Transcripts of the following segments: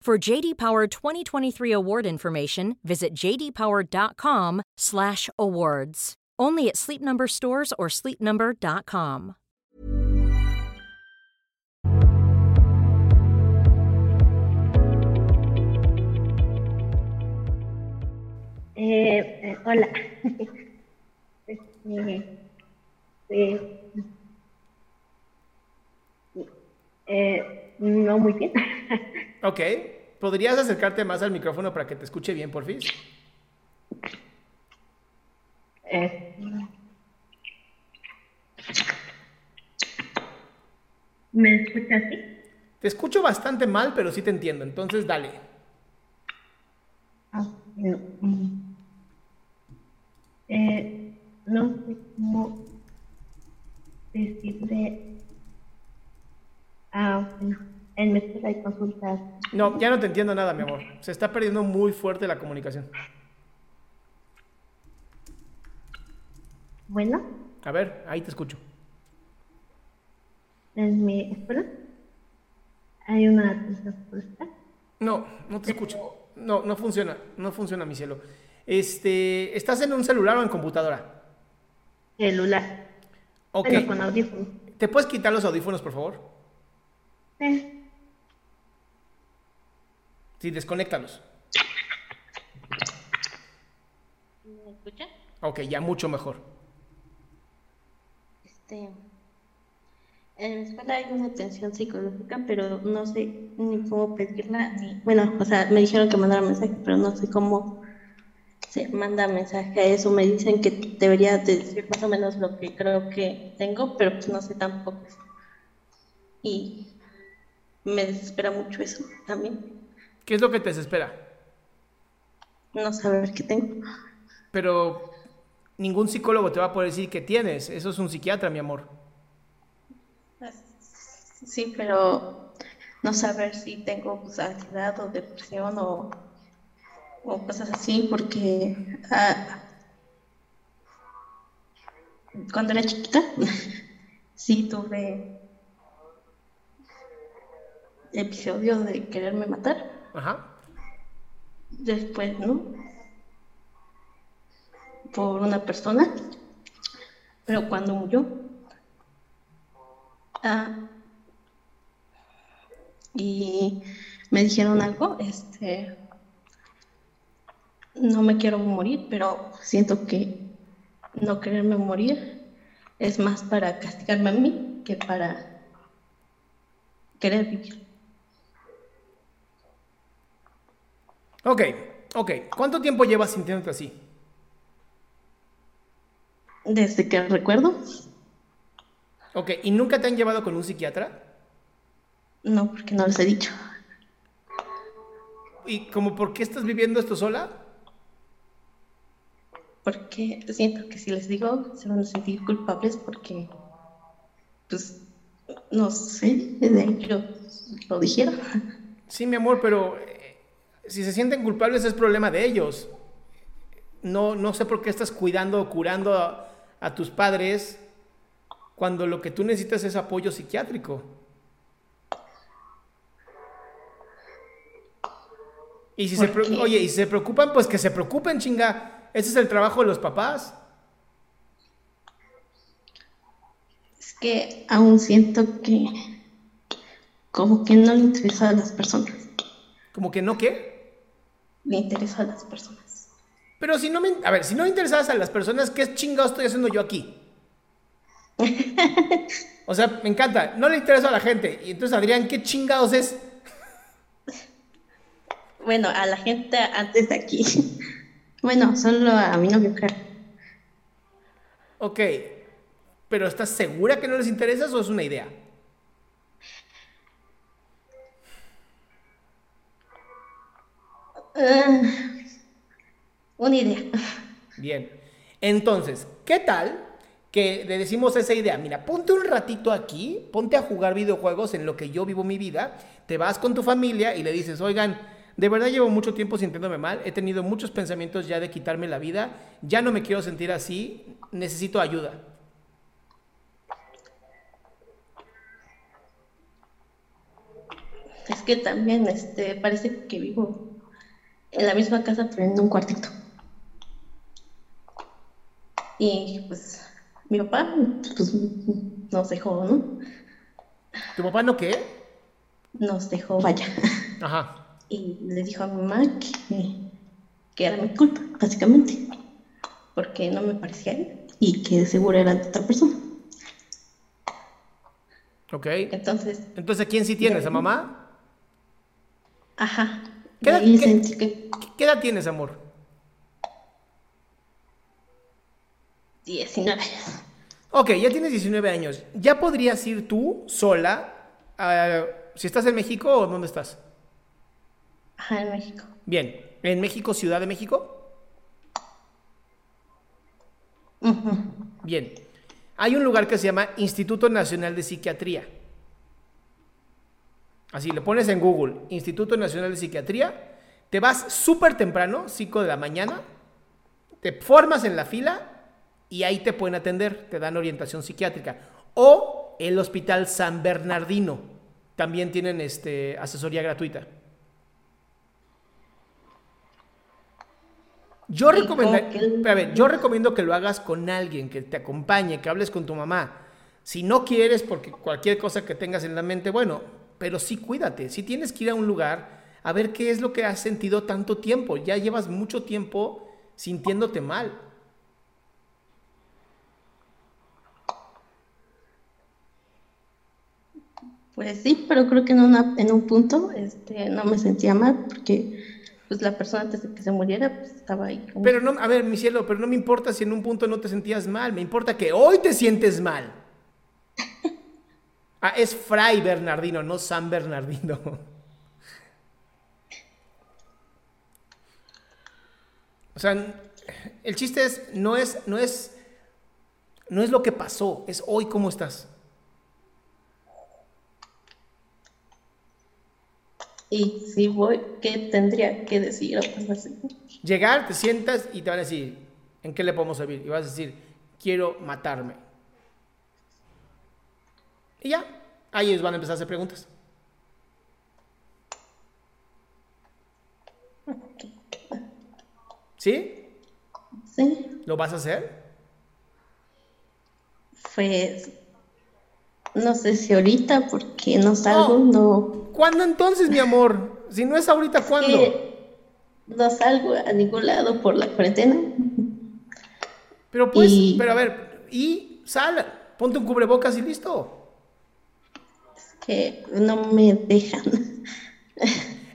For JD Power 2023 award information, visit jdpower.com/awards. Only at Sleep Number stores or sleepnumber.com. Eh, eh, hola. Este, eh, eh, no muy bien. Ok. ¿Podrías acercarte más al micrófono para que te escuche bien, por fin? Eh, ¿Me escuchas así? Te escucho bastante mal, pero sí te entiendo. Entonces, dale. Ah, no. mm. Eh, no sé cómo decirle. Ah, bueno. En escuela hay consultas. No, ya no te entiendo nada, mi amor. Se está perdiendo muy fuerte la comunicación. Bueno, A ver, ahí te escucho. en mi escuela hay una consulta. No, no te escucho. No, no funciona. No funciona, mi cielo. Este, ¿estás en un celular o en computadora? celular. Ok. Bueno, con audífonos. ¿Te puedes quitar los audífonos, por favor? Sí. Sí, desconéctalos. ¿Me escucha? Ok, ya mucho mejor. Este, en la escuela hay una atención psicológica, pero no sé ni cómo pedirla, ni, bueno, o sea, me dijeron que mandara mensaje, pero no sé cómo se manda mensaje a eso. Me dicen que debería de decir más o menos lo que creo que tengo, pero pues no sé tampoco. Y me desespera mucho eso también, ¿Qué es lo que te desespera? no saber qué tengo. Pero ningún psicólogo te va a poder decir que tienes. Eso es un psiquiatra, mi amor. Sí, pero no saber si tengo pues, ansiedad o depresión o, o cosas así, porque ah, cuando era chiquita sí tuve episodio de quererme matar. Ajá. Después, ¿no? Por una persona, pero cuando murió, ah, y me dijeron algo, este, no me quiero morir, pero siento que no quererme morir es más para castigarme a mí que para querer vivir. Ok, ok. ¿Cuánto tiempo llevas sintiéndote así? Desde que recuerdo, Ok, ¿y nunca te han llevado con un psiquiatra? no, porque no les he dicho. ¿Y como por qué estás viviendo esto sola? Porque siento que si les digo se van a sentir culpables porque, pues, no sé, de ellos lo dijeron. Sí, mi amor, pero si se sienten culpables es problema de ellos. No, no sé por qué estás cuidando o curando a, a tus padres cuando lo que tú necesitas es apoyo psiquiátrico. Y si se oye, y si se preocupan, pues que se preocupen, chinga. Ese es el trabajo de los papás. Es que aún siento que como que no le interesa a las personas. Como que no qué. Le interesa a las personas. Pero si no me, a ver, si no me interesas a las personas, ¿qué chingados estoy haciendo yo aquí? O sea, me encanta, no le interesa a la gente. Y entonces, Adrián, ¿qué chingados es? Bueno, a la gente antes de aquí. Bueno, solo a mi novio, claro. Ok, pero ¿estás segura que no les interesas o es una idea? Ah, una idea. Bien. Entonces, ¿qué tal que le decimos esa idea? Mira, ponte un ratito aquí, ponte a jugar videojuegos en lo que yo vivo mi vida, te vas con tu familia y le dices, oigan, de verdad llevo mucho tiempo sintiéndome mal, he tenido muchos pensamientos ya de quitarme la vida, ya no me quiero sentir así, necesito ayuda. Es que también este, parece que vivo en la misma casa, pero en un cuartito. Y pues mi papá pues, nos dejó, ¿no? ¿Tu papá no qué? Nos dejó, vaya. Ajá. Y le dijo a mi mamá que, que era mi culpa, básicamente, porque no me parecía él y que de seguro era de otra persona. Ok. Entonces, Entonces, ¿a quién sí tienes? ¿A mamá? ajá. ¿Qué edad- ahí qué- sentí que ¿Qué edad tienes, amor? 19 años. Ok, ya tienes 19 años. ¿Ya podrías ir tú sola? a- si estás en México o dónde estás? Ajá, en México. Bien, ¿en México, Ciudad de México? Bien. Hay un lugar que se llama Instituto Nacional de Psiquiatría. Así, lo pones en Google, Instituto Nacional de Psiquiatría. Te vas súper temprano, 5 de la mañana. Te formas en la fila y ahí te pueden atender, te dan orientación psiquiátrica. O el Hospital San Bernardino. También tienen este, asesoría gratuita. Yo, Y recomenda- como que- pero a ver, yo recomiendo que lo hagas con alguien, que te acompañe, que hables con tu mamá. Si no quieres, porque cualquier cosa que tengas en la mente, bueno, pero sí cuídate. Si tienes que ir a un lugar a ver qué es lo que has sentido tanto tiempo. Ya llevas mucho tiempo sintiéndote mal. Pues sí, pero creo que en, una, en un punto este, no me sentía mal porque pues la persona antes de que se muriera pues, estaba ahí. como- Pero no, a ver, mi cielo, pero no me importa si en un punto no te sentías mal, me importa que hoy te sientes mal. Ah, es Fray Bernardino, no San Bernardino. O sea, el chiste es, no es, no es, no es lo que pasó, es hoy cómo estás. Y si voy, ¿qué tendría que decir? Llegar, te sientas y te van a decir, ¿en qué le podemos servir? Y vas a decir, quiero matarme. Y ya, ahí ellos van a empezar a hacer preguntas. ¿Sí? Sí, ¿Lo vas a hacer? pues no sé si ahorita porque no salgo, no, ¿Cuándo entonces, mi amor? Si no es ahorita, ¿cuándo? no salgo a ningún lado por la cuarentena. Pero pues, Y- pero a ver, y sal, ponte un cubrebocas y listo. Que no me dejan.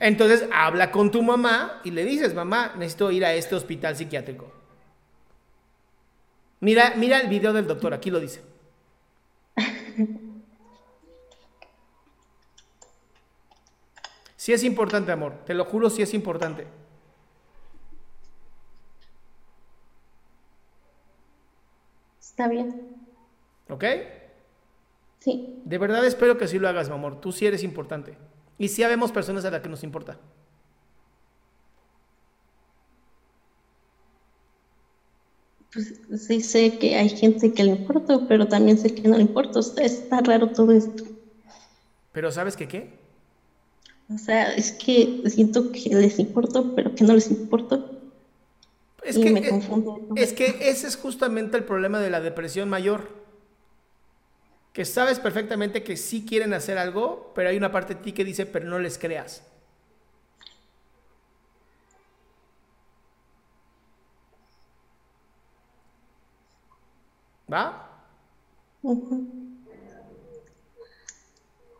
Entonces habla con tu mamá y le dices, mamá, necesito ir a este hospital psiquiátrico. Mira, mira el video del doctor, aquí lo dice. Sí es importante, amor, te lo juro, sí es importante. Está bien, ¿Ok? Sí. De verdad espero que sí lo hagas, mi amor. Tú sí eres importante. Y sí habemos personas a las que nos importa. Pues sí sé que hay gente que le importa, pero también sé que no le importa. O sea, está raro todo esto. Pero ¿sabes qué qué? O sea, es que siento que les importo, pero que no les importo. Es y que, me es, confundo. es que ese es justamente el problema de la depresión mayor. Que sabes perfectamente que sí quieren hacer algo, pero hay una parte de ti que dice, pero no les creas. ¿Va?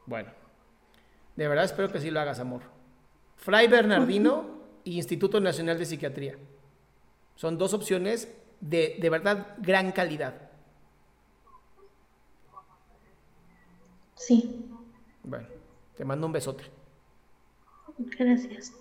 Bueno, de verdad espero que sí lo hagas, amor. Fray Bernardino y Instituto Nacional de Psiquiatría. Son dos opciones de, de verdad gran calidad. Sí, Bueno, te mando un besote. gracias.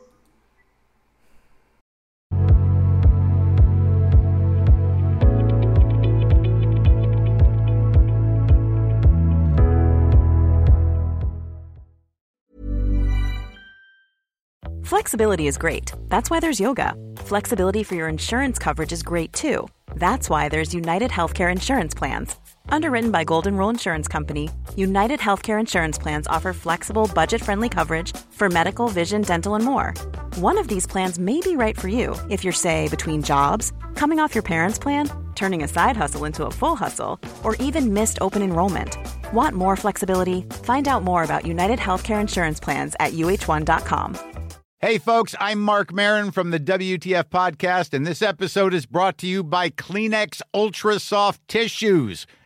Flexibility is great. That's why there's yoga. Flexibility for your insurance coverage is great too. That's why there's United Healthcare Insurance Plans. Underwritten by Golden Rule Insurance Company, United Healthcare Insurance Plans offer flexible, budget friendly coverage for medical, vision, dental, and more. One of these plans may be right for you if you're, say, between jobs, coming off your parents' plan, turning a side hustle into a full hustle, or even missed open enrollment. Want more flexibility? Find out more about United Healthcare Insurance Plans at uh1.com. Hey, folks, I'm Mark Marin from the WTF Podcast, and this episode is brought to you by Kleenex Ultra Soft Tissues,